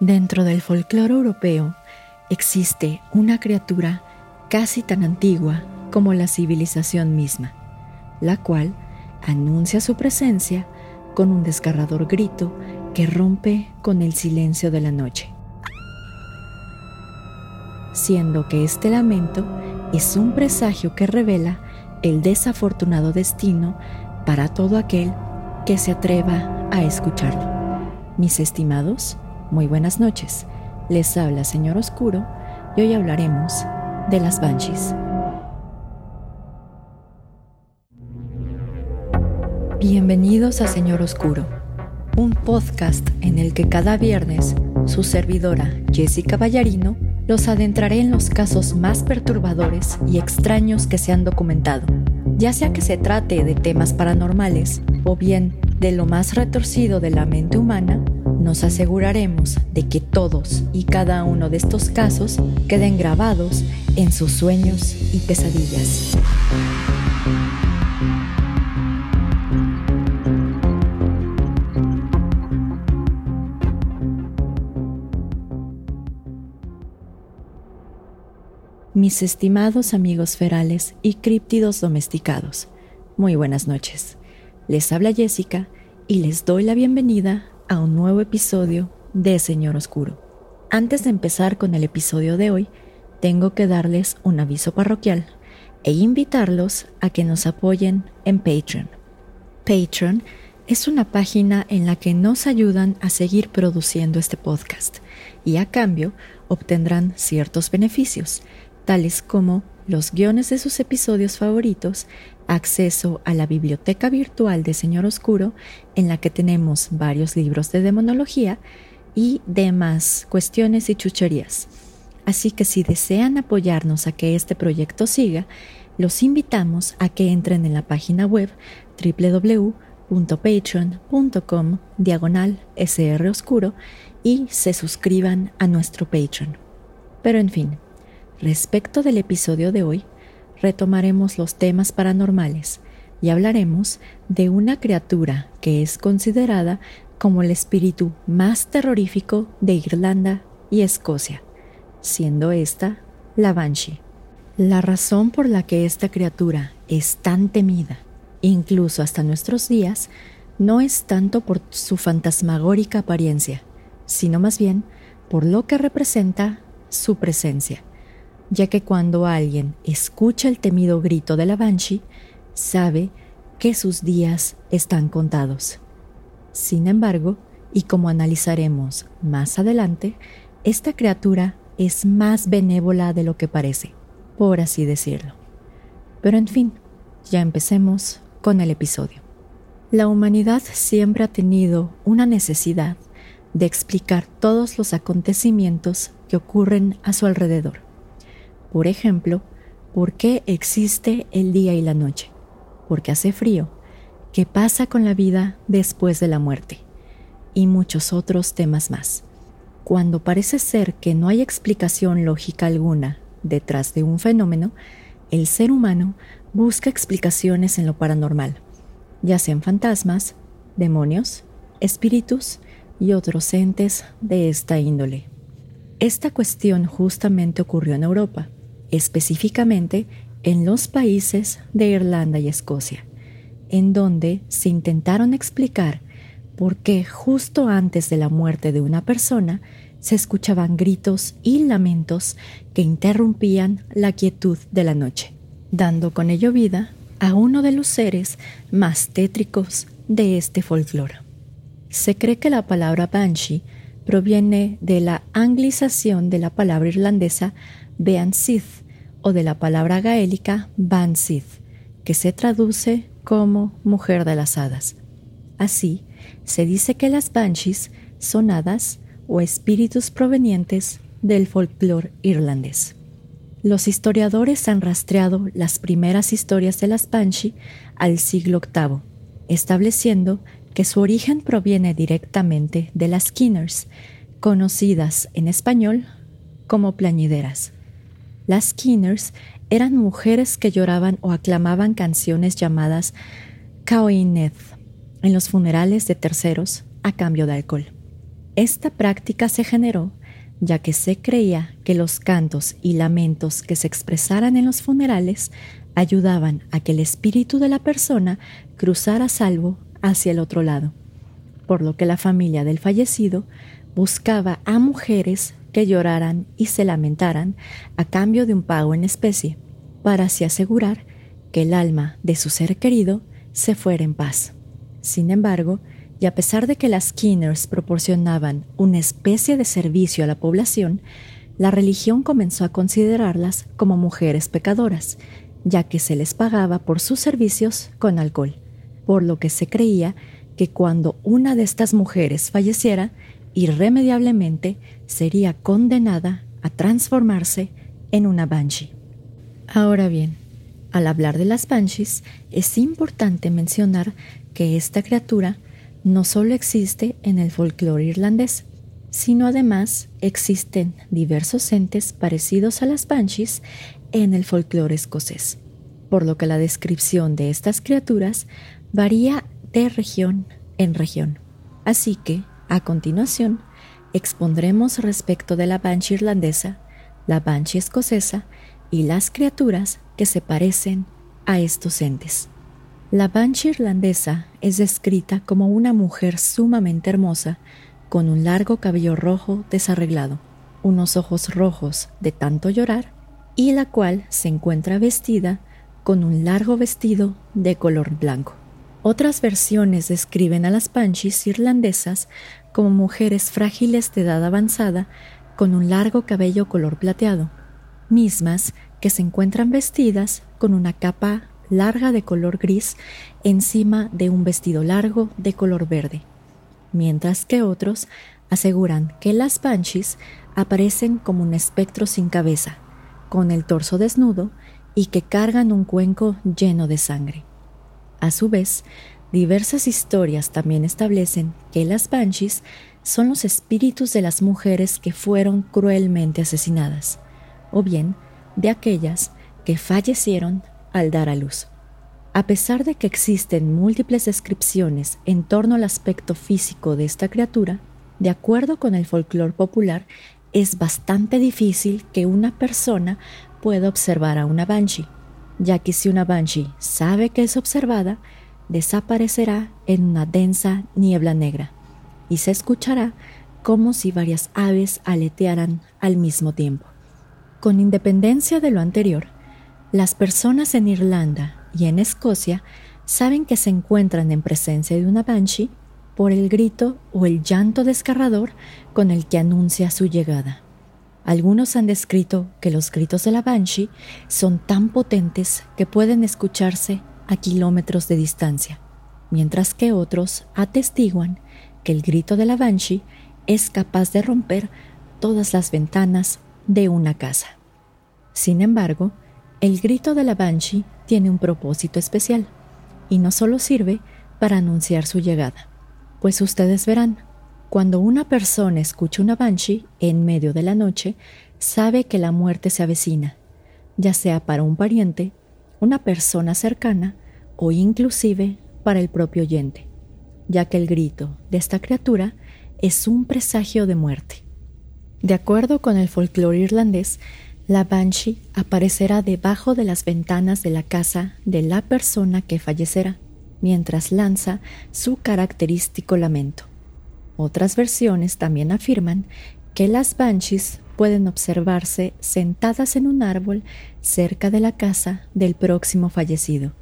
Dentro del folclore europeo existe una criatura casi tan antigua como la civilización misma, la cual anuncia su presencia con un desgarrador grito que rompe con el silencio de la noche. Siendo que este lamento es un presagio que revela el desafortunado destino para todo aquel que se atreva a escucharlo. Mis estimados, muy buenas noches. Les habla Señor Oscuro y hoy hablaremos de las Banshees. Bienvenidos a Señor Oscuro, un podcast en el que cada viernes su servidora Jessica Ballarino los adentraré en los casos más perturbadores y extraños que se han documentado, ya sea que se trate de temas paranormales o bien de lo más retorcido de la mente humana nos aseguraremos de que todos y cada uno de estos casos queden grabados en sus sueños y pesadillas. Mis estimados amigos ferales y críptidos domesticados, muy buenas noches. Les habla Jessica y les doy la bienvenida a un nuevo episodio de Señor Oscuro. Antes de empezar con el episodio de hoy, tengo que darles un aviso parroquial e invitarlos a que nos apoyen en Patreon. Patreon es una página en la que nos ayudan a seguir produciendo este podcast y a cambio obtendrán ciertos beneficios, tales como los guiones de sus episodios favoritos, acceso a la biblioteca virtual de Señor Oscuro, en la que tenemos varios libros de demonología y demás cuestiones y chucherías. Así que si desean apoyarnos a que este proyecto siga, los invitamos a que entren en la página web www.patreon.com diagonal Oscuro y se suscriban a nuestro Patreon. Pero en fin, Respecto del episodio de hoy, retomaremos los temas paranormales y hablaremos de una criatura que es considerada como el espíritu más terrorífico de Irlanda y Escocia, siendo esta la Banshee. La razón por la que esta criatura es tan temida, incluso hasta nuestros días, no es tanto por su fantasmagórica apariencia, sino más bien por lo que representa su presencia ya que cuando alguien escucha el temido grito de la Banshee, sabe que sus días están contados. Sin embargo, y como analizaremos más adelante, esta criatura es más benévola de lo que parece, por así decirlo. Pero en fin, ya empecemos con el episodio. La humanidad siempre ha tenido una necesidad de explicar todos los acontecimientos que ocurren a su alrededor. Por ejemplo, ¿por qué existe el día y la noche? Porque hace frío. ¿Qué pasa con la vida después de la muerte? Y muchos otros temas más. Cuando parece ser que no hay explicación lógica alguna detrás de un fenómeno, el ser humano busca explicaciones en lo paranormal, ya sean fantasmas, demonios, espíritus y otros entes de esta índole. Esta cuestión justamente ocurrió en Europa específicamente en los países de Irlanda y Escocia, en donde se intentaron explicar por qué justo antes de la muerte de una persona se escuchaban gritos y lamentos que interrumpían la quietud de la noche, dando con ello vida a uno de los seres más tétricos de este folclore. Se cree que la palabra banshee proviene de la anglización de la palabra irlandesa Beansith o de la palabra gaélica Bansith, que se traduce como mujer de las hadas. Así, se dice que las banshees son hadas o espíritus provenientes del folclore irlandés. Los historiadores han rastreado las primeras historias de las banshee al siglo VIII, estableciendo que su origen proviene directamente de las Skinners, conocidas en español como plañideras. Las Skinners eran mujeres que lloraban o aclamaban canciones llamadas Caoineth en los funerales de terceros a cambio de alcohol. Esta práctica se generó ya que se creía que los cantos y lamentos que se expresaran en los funerales ayudaban a que el espíritu de la persona cruzara salvo hacia el otro lado, por lo que la familia del fallecido buscaba a mujeres lloraran y se lamentaran a cambio de un pago en especie, para así asegurar que el alma de su ser querido se fuera en paz. Sin embargo, y a pesar de que las Kinners proporcionaban una especie de servicio a la población, la religión comenzó a considerarlas como mujeres pecadoras, ya que se les pagaba por sus servicios con alcohol, por lo que se creía que cuando una de estas mujeres falleciera, irremediablemente sería condenada a transformarse en una banshee. Ahora bien, al hablar de las banshees, es importante mencionar que esta criatura no solo existe en el folclore irlandés, sino además existen diversos entes parecidos a las banshees en el folclore escocés, por lo que la descripción de estas criaturas varía de región en región. Así que, a continuación, expondremos respecto de la banshee irlandesa, la banshee escocesa y las criaturas que se parecen a estos entes. La Banshee irlandesa es descrita como una mujer sumamente hermosa, con un largo cabello rojo desarreglado, unos ojos rojos de tanto llorar, y la cual se encuentra vestida con un largo vestido de color blanco. Otras versiones describen a las Banshees irlandesas como mujeres frágiles de edad avanzada con un largo cabello color plateado, mismas que se encuentran vestidas con una capa larga de color gris encima de un vestido largo de color verde, mientras que otros aseguran que las banshees aparecen como un espectro sin cabeza, con el torso desnudo y que cargan un cuenco lleno de sangre. A su vez, diversas historias también establecen que las banshees son los espíritus de las mujeres que fueron cruelmente asesinadas, o bien de aquellas que fallecieron al dar a luz. A pesar de que existen múltiples descripciones en torno al aspecto físico de esta criatura, de acuerdo con el folclore popular, es bastante difícil que una persona pueda observar a una banshee, ya que si una banshee sabe que es observada, desaparecerá en una densa niebla negra y se escuchará como si varias aves aletearan al mismo tiempo. Con independencia de lo anterior, las personas en Irlanda y en Escocia saben que se encuentran en presencia de una banshee por el grito o el llanto desgarrador con el que anuncia su llegada. Algunos han descrito que los gritos de la banshee son tan potentes que pueden escucharse a kilómetros de distancia, mientras que otros atestiguan que el grito de la banshee es capaz de romper todas las ventanas de una casa. Sin embargo, el grito de la Banshee tiene un propósito especial y no solo sirve para anunciar su llegada, pues ustedes verán, cuando una persona escucha una Banshee en medio de la noche, sabe que la muerte se avecina, ya sea para un pariente, una persona cercana o inclusive para el propio oyente, ya que el grito de esta criatura es un presagio de muerte. De acuerdo con el folclore irlandés, la banshee aparecerá debajo de las ventanas de la casa de la persona que fallecerá, mientras lanza su característico lamento. Otras versiones también afirman que las banshees pueden observarse sentadas en un árbol cerca de la casa del próximo fallecido,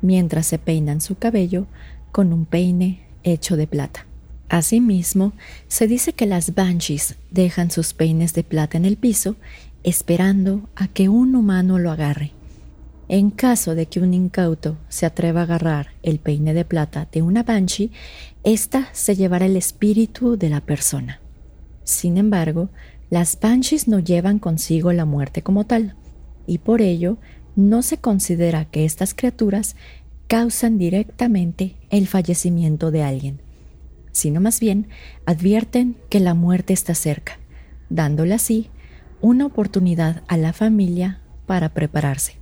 mientras se peinan su cabello con un peine hecho de plata. Asimismo, se dice que las banshees dejan sus peines de plata en el piso esperando a que un humano lo agarre. En caso de que un incauto se atreva a agarrar el peine de plata de una banshee, ésta se llevará el espíritu de la persona. Sin embargo, las banshees no llevan consigo la muerte como tal, y por ello no se considera que estas criaturas causan directamente el fallecimiento de alguien, sino más bien advierten que la muerte está cerca, dándole así una oportunidad a la familia para prepararse.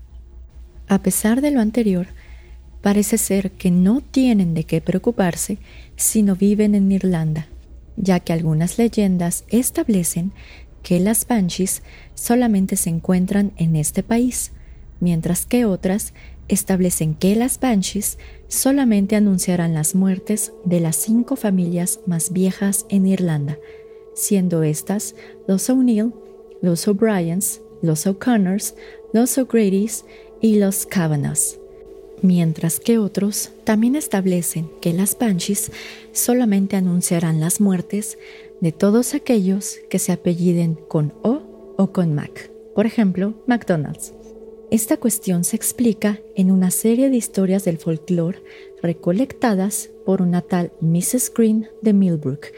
A pesar de lo anterior, parece ser que no tienen de qué preocuparse si no viven en Irlanda, ya que algunas leyendas establecen que las banshees solamente se encuentran en este país, mientras que otras establecen que las banshees solamente anunciarán las muertes de las cinco familias más viejas en Irlanda, siendo estas los O'Neill, los O'Briens, los O'Connors, los O'Grady's y los Kavanaghs. Mientras que otros también establecen que las banshees solamente anunciarán las muertes de todos aquellos que se apelliden con O o con Mac, por ejemplo, McDonald's. Esta cuestión se explica en una serie de historias del folclore recolectadas por una tal Mrs. Green de Millbrook,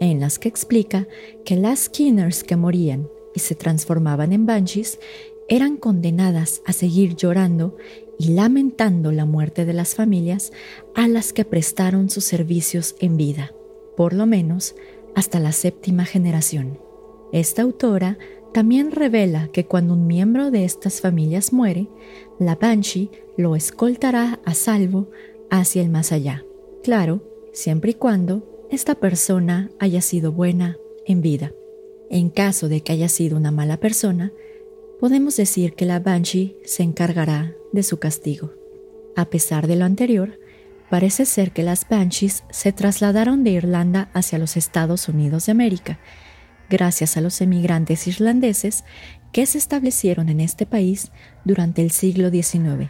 en las que explica que las Skinners que morían y se transformaban en banshees eran condenadas a seguir llorando y lamentando la muerte de las familias a las que prestaron sus servicios en vida, por lo menos hasta la séptima generación. Esta autora también revela que cuando un miembro de estas familias muere, la Banshee lo escoltará a salvo hacia el más allá. Claro, siempre y cuando esta persona haya sido buena en vida. En caso de que haya sido una mala persona, podemos decir que la Banshee se encargará de su castigo. A pesar de lo anterior, parece ser que las Banshees se trasladaron de Irlanda hacia los Estados Unidos de América gracias a los emigrantes irlandeses que se establecieron en este país durante el siglo XIX,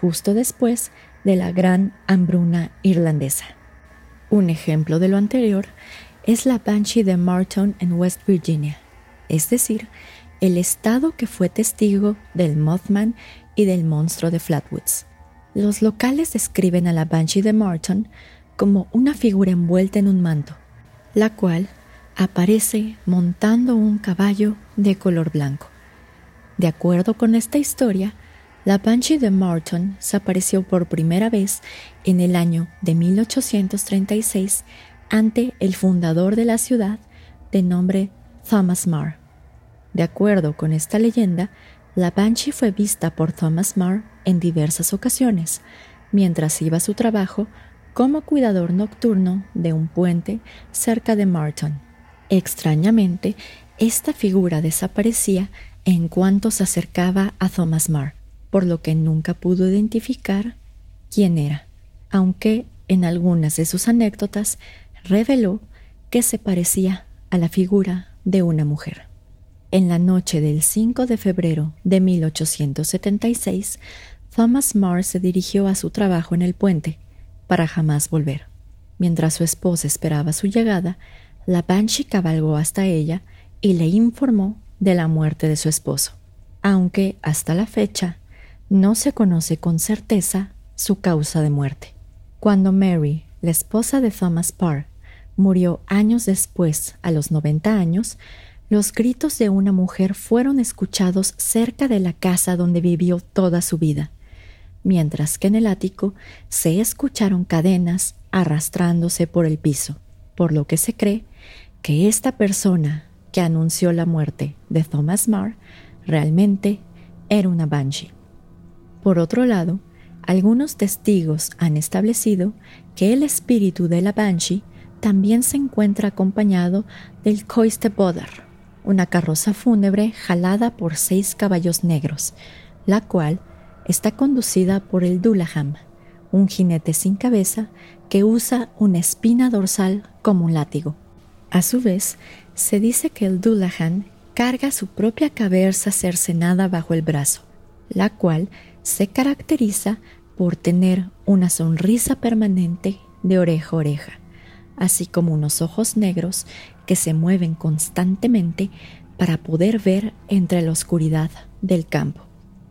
justo después de la gran hambruna irlandesa. Un ejemplo de lo anterior es la Banshee de Martin en West Virginia, es decir, el estado que fue testigo del Mothman y del monstruo de Flatwoods. Los locales describen a la Banshee de Martin como una figura envuelta en un manto, la cual aparece montando un caballo de color blanco. De acuerdo con esta historia, la Banshee de Martin se apareció por primera vez en el año de 1836 ante el fundador de la ciudad de nombre Thomas Marr. De acuerdo con esta leyenda, la Banshee fue vista por Thomas Marr en diversas ocasiones, mientras iba a su trabajo como cuidador nocturno de un puente cerca de Martin. Extrañamente, esta figura desaparecía en cuanto se acercaba a Thomas Marr, por lo que nunca pudo identificar quién era, aunque en algunas de sus anécdotas reveló que se parecía a la figura de una mujer. En la noche del 5 de febrero de 1876, Thomas Marr se dirigió a su trabajo en el puente para jamás volver. Mientras su esposa esperaba su llegada, la Banshee cabalgó hasta ella y le informó de la muerte de su esposo, aunque hasta la fecha no se conoce con certeza su causa de muerte. Cuando Mary, la esposa de Thomas Parr, murió años después, a los 90 años, los gritos de una mujer fueron escuchados cerca de la casa donde vivió toda su vida, mientras que en el ático se escucharon cadenas arrastrándose por el piso, por lo que se cree que esta persona que anunció la muerte de Thomas Marr realmente era una banshee. Por otro lado, algunos testigos han establecido que el espíritu de la banshee también se encuentra acompañado del Coiste Bodar, una carroza fúnebre jalada por seis caballos negros, la cual está conducida por el Dullaham, un jinete sin cabeza que usa una espina dorsal como un látigo. A su vez, se dice que el Dullahan carga su propia cabeza cercenada bajo el brazo, la cual se caracteriza por tener una sonrisa permanente de oreja a oreja, así como unos ojos negros se mueven constantemente para poder ver entre la oscuridad del campo.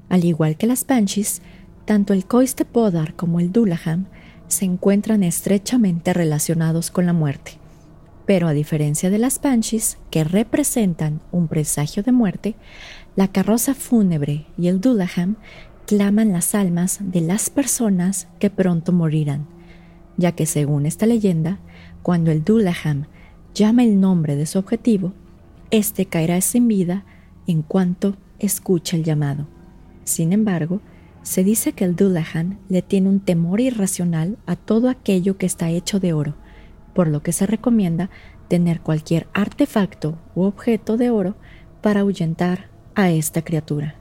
Al igual que las Banshees, tanto el Coiste Podar como el Dullahan se encuentran estrechamente relacionados con la muerte. Pero a diferencia de las banshees, que representan un presagio de muerte, la carroza fúnebre y el Dullaham claman las almas de las personas que pronto morirán, ya que según esta leyenda, cuando el Dullaham llama el nombre de su objetivo, éste caerá sin vida en cuanto escucha el llamado. Sin embargo, se dice que el Dullaham le tiene un temor irracional a todo aquello que está hecho de oro, por lo que se recomienda tener cualquier artefacto u objeto de oro para ahuyentar a esta criatura.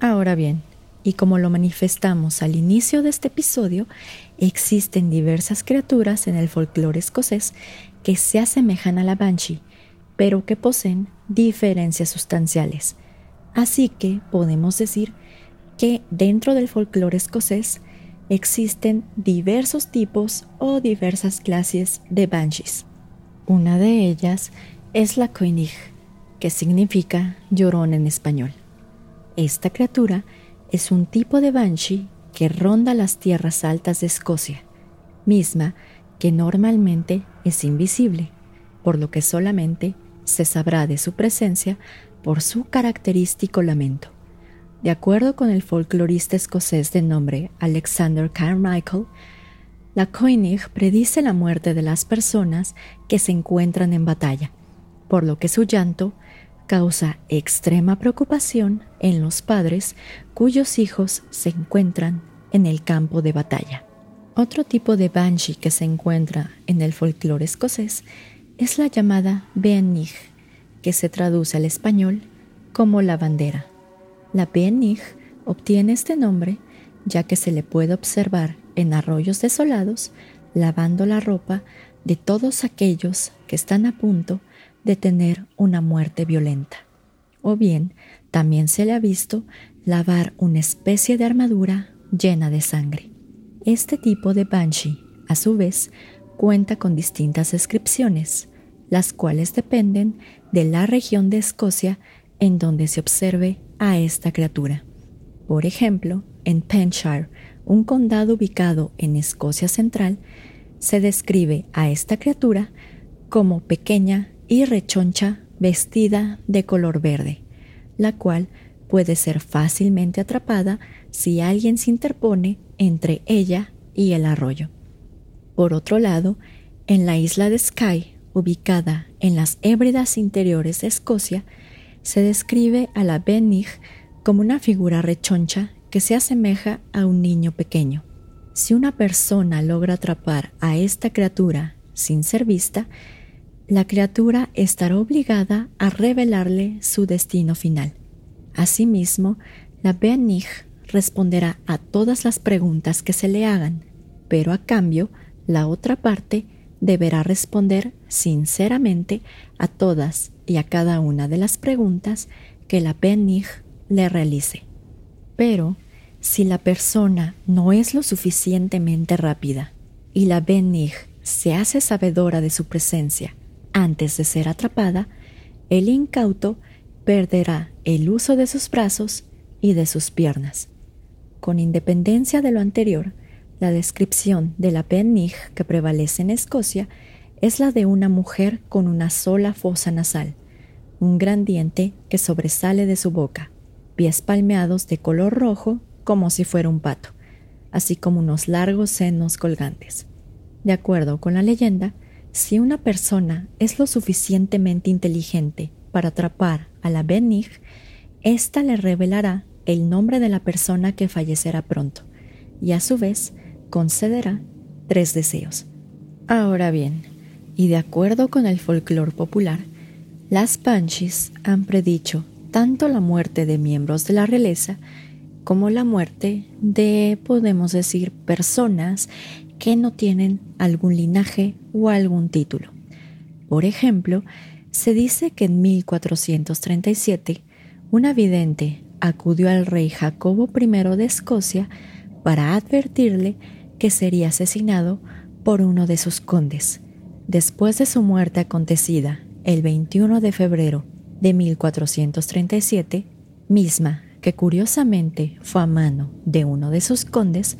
Ahora bien, y como lo manifestamos al inicio de este episodio, existen diversas criaturas en el folclore escocés que se asemejan a la banshee, pero que poseen diferencias sustanciales. Así que podemos decir que dentro del folclore escocés existen diversos tipos o diversas clases de banshees. Una de ellas es la Coinig, que significa llorón en español. Esta criatura es un tipo de banshee que ronda las tierras altas de Escocia, misma que normalmente es invisible, por lo que solamente se sabrá de su presencia por su característico lamento. De acuerdo con el folclorista escocés de nombre Alexander Carmichael, la Koenig predice la muerte de las personas que se encuentran en batalla, por lo que su llanto causa extrema preocupación en los padres cuyos hijos se encuentran en el campo de batalla. Otro tipo de banshee que se encuentra en el folclore escocés es la llamada Beanig, que se traduce al español como la bandera. La Beanig obtiene este nombre ya que se le puede observar en arroyos desolados lavando la ropa de todos aquellos que están a punto de tener una muerte violenta. O bien, también se le ha visto lavar una especie de armadura llena de sangre. Este tipo de banshee, a su vez, cuenta con distintas descripciones, las cuales dependen de la región de Escocia en donde se observe a esta criatura. Por ejemplo, en Penshire, un condado ubicado en Escocia Central, se describe a esta criatura como pequeña y rechoncha vestida de color verde, la cual puede ser fácilmente atrapada si alguien se interpone entre ella y el arroyo. Por otro lado, en la isla de Skye, ubicada en las Hébridas interiores de Escocia, se describe a la Benig como una figura rechoncha que se asemeja a un niño pequeño. Si una persona logra atrapar a esta criatura sin ser vista, la criatura estará obligada a revelarle su destino final. Asimismo, la Benig responderá a todas las preguntas que se le hagan, pero a cambio, la otra parte deberá responder sinceramente a todas y a cada una de las preguntas que la Benig le realice. Pero, si la persona no es lo suficientemente rápida y la Benig se hace sabedora de su presencia antes de ser atrapada, el incauto perderá el uso de sus brazos y de sus piernas. Con independencia de lo anterior, la descripción de la Benig que prevalece en Escocia es la de una mujer con una sola fosa nasal, un gran diente que sobresale de su boca, pies palmeados de color rojo como si fuera un pato, así como unos largos senos colgantes. De acuerdo con la leyenda, si una persona es lo suficientemente inteligente para atrapar a la Benig, ésta le revelará el nombre de la persona que fallecerá pronto y a su vez concederá tres deseos. Ahora bien, y de acuerdo con el folclore popular, las Banshees han predicho tanto la muerte de miembros de la realeza como la muerte de, podemos decir, personas que no tienen algún linaje o algún título. Por ejemplo, se dice que en 1437 una vidente acudió al rey Jacobo I de Escocia para advertirle que sería asesinado por uno de sus condes. Después de su muerte acontecida el 21 de febrero de 1437, misma que curiosamente fue a mano de uno de sus condes,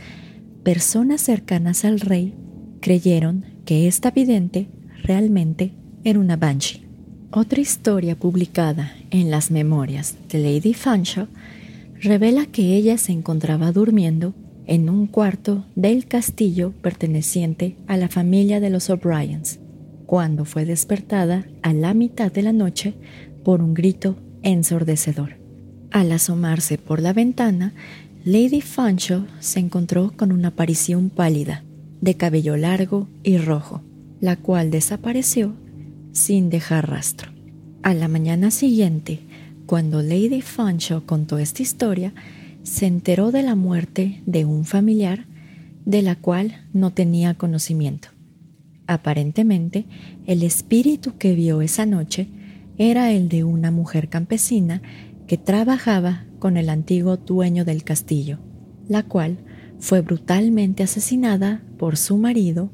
personas cercanas al rey creyeron que esta vidente realmente era una banshee. Otra historia publicada en las memorias de Lady Fanshawe revela que ella se encontraba durmiendo en un cuarto del castillo perteneciente a la familia de los O'Briens, cuando fue despertada a la mitad de la noche por un grito ensordecedor. Al asomarse por la ventana, Lady Fancho se encontró con una aparición pálida, de cabello largo y rojo, la cual desapareció sin dejar rastro. A la mañana siguiente, cuando Lady Fanshawe contó esta historia, se enteró de la muerte de un familiar de la cual no tenía conocimiento. Aparentemente, el espíritu que vio esa noche era el de una mujer campesina que trabajaba con el antiguo dueño del castillo, la cual fue brutalmente asesinada por su marido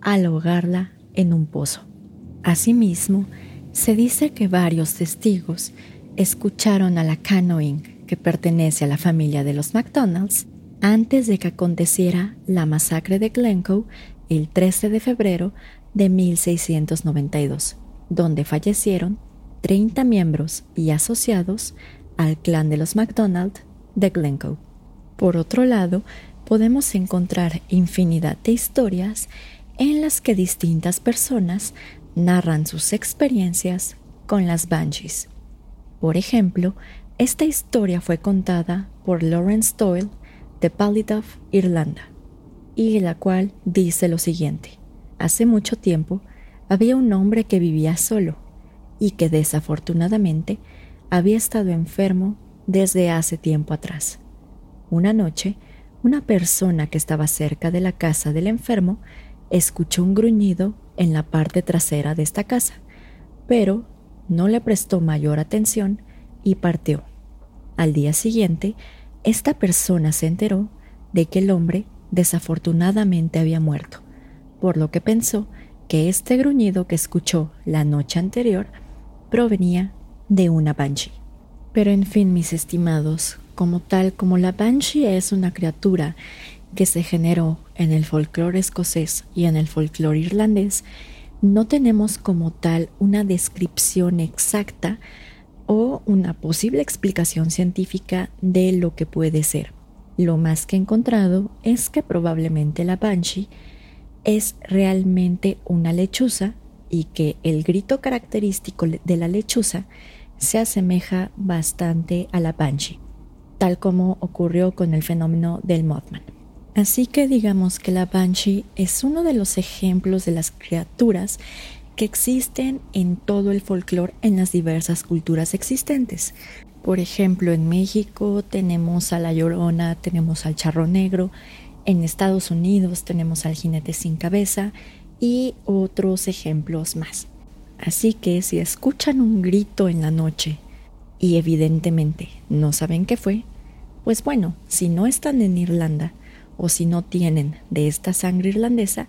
al ahogarla en un pozo. Asimismo, se dice que varios testigos escucharon a la canoing que pertenece a la familia de los McDonald's antes de que aconteciera la masacre de Glencoe el 13 de febrero de 1692, donde fallecieron 30 miembros y asociados al clan de los MacDonald de Glencoe. Por otro lado, podemos encontrar infinidad de historias en las que distintas personas narran sus experiencias con las Banshees. Por ejemplo, esta historia fue contada por Lawrence Doyle de Ballyduff, Irlanda, y la cual dice lo siguiente. Hace mucho tiempo había un hombre que vivía solo y que desafortunadamente había estado enfermo desde hace tiempo atrás. Una noche, una persona que estaba cerca de la casa del enfermo escuchó un gruñido en la parte trasera de esta casa, pero no le prestó mayor atención y partió. Al día siguiente, esta persona se enteró de que el hombre desafortunadamente había muerto, por lo que pensó que este gruñido que escuchó la noche anterior provenía de una banshee. Pero en fin, mis estimados, como tal como la banshee es una criatura que se generó en el folclore escocés y en el folclore irlandés, no tenemos como tal una descripción exacta o una posible explicación científica de lo que puede ser. Lo más que he encontrado es que probablemente la banshee es realmente una lechuza y que el grito característico de la lechuza se asemeja bastante a la banshee, tal como ocurrió con el fenómeno del Mothman. Así que digamos que la banshee es uno de los ejemplos de las criaturas que existen en todo el folclore en las diversas culturas existentes. Por ejemplo, en México tenemos a la Llorona, tenemos al Charro Negro, en Estados Unidos tenemos al Jinete sin cabeza y otros ejemplos más. Así que si escuchan un grito en la noche y evidentemente no saben qué fue, pues bueno, si no están en Irlanda o si no tienen de esta sangre irlandesa,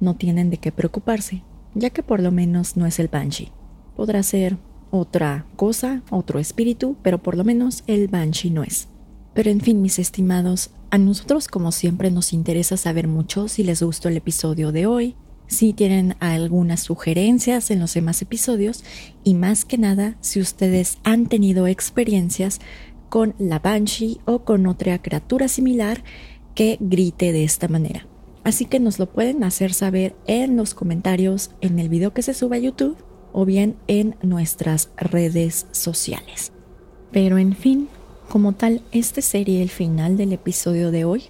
no tienen de qué preocuparse, ya que por lo menos no es el Banshee. Podrá ser otra cosa, otro espíritu, pero por lo menos el Banshee no es. Pero en fin, mis estimados, a nosotros como siempre nos interesa saber mucho si les gustó el episodio de hoy, si tienen algunas sugerencias en los demás episodios y más que nada si ustedes han tenido experiencias con la Banshee o con otra criatura similar que grite de esta manera. Así que nos lo pueden hacer saber en los comentarios en el video que se sube a YouTube o bien en nuestras redes sociales. Pero en fin, como tal, este sería el final del episodio de hoy.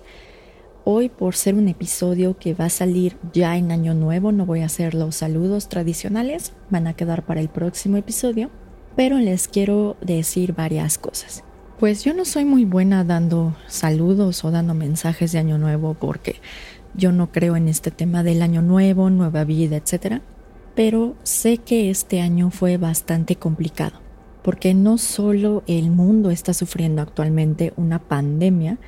Hoy, por ser un episodio que va a salir ya en Año Nuevo, no voy a hacer los saludos tradicionales, van a quedar para el próximo episodio, pero les quiero decir varias cosas. Pues yo no soy muy buena dando saludos o dando mensajes de Año Nuevo porque yo no creo en este tema del Año Nuevo, nueva vida, etc. Pero sé que este año fue bastante complicado porque no solo el mundo está sufriendo actualmente una pandemia,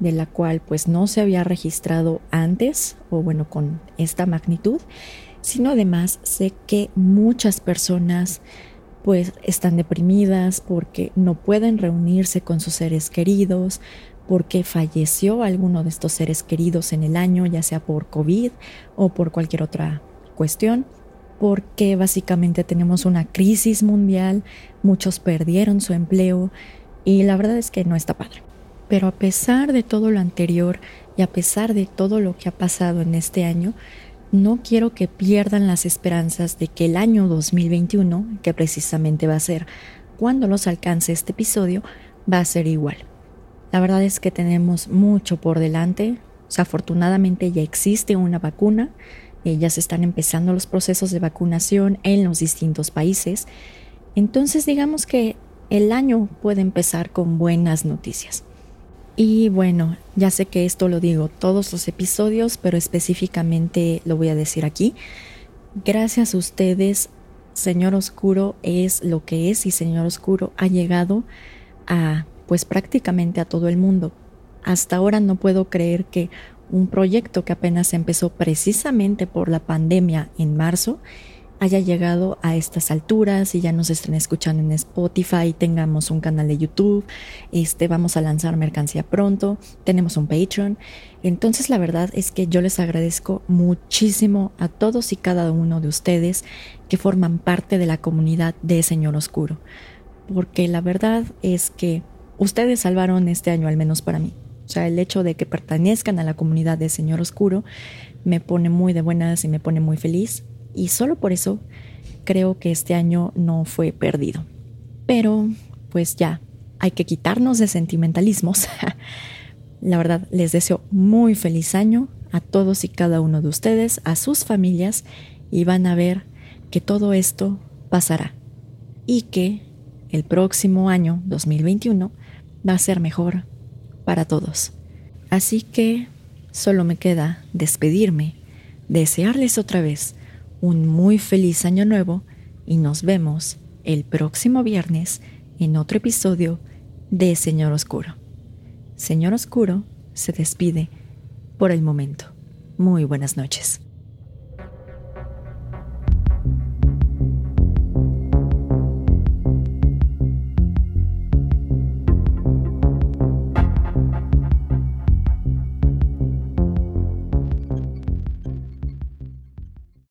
de la cual pues no se había registrado antes o bueno con esta magnitud, sino además sé que muchas personas pues están deprimidas porque no pueden reunirse con sus seres queridos, porque falleció alguno de estos seres queridos en el año, ya sea por COVID o por cualquier otra cuestión, porque básicamente tenemos una crisis mundial, muchos perdieron su empleo y la verdad es que no está padre. Pero a pesar de todo lo anterior y a pesar de todo lo que ha pasado en este año, no quiero que pierdan las esperanzas de que el año 2021, que precisamente va a ser cuando los alcance este episodio, va a ser igual. La verdad es que tenemos mucho por delante. afortunadamente ya existe una vacuna eh, ya se están empezando los procesos de vacunación en los distintos países. Entonces digamos que el año puede empezar con buenas noticias. Y bueno, ya sé que esto lo digo todos los episodios, pero específicamente lo voy a decir aquí. Gracias a ustedes, Señor Oscuro es lo que es y Señor Oscuro ha llegado a pues prácticamente a todo el mundo. Hasta ahora no puedo creer que un proyecto que apenas empezó precisamente por la pandemia en marzo haya llegado a estas alturas y ya nos estén escuchando en Spotify, tengamos un canal de YouTube, este vamos a lanzar mercancía pronto, tenemos un Patreon. Entonces la verdad es que yo les agradezco muchísimo a todos y cada uno de ustedes que forman parte de la comunidad de Señor Oscuro, porque la verdad es que ustedes salvaron este año al menos para mí. O sea, el hecho de que pertenezcan a la comunidad de Señor Oscuro me pone muy de buenas y me pone muy feliz. Y solo por eso creo que este año no fue perdido. Pero, pues ya, hay que quitarnos de sentimentalismos. la verdad, les deseo muy feliz año a todos y cada uno de ustedes, a sus familias, y van a ver que todo esto pasará. Y que el próximo año, 2021, va a ser mejor para todos. Así que solo me queda despedirme, desearles otra vez un muy feliz año nuevo y nos vemos el próximo viernes en otro episodio de Señor Oscuro. Señor Oscuro se despide por el momento. Muy buenas noches.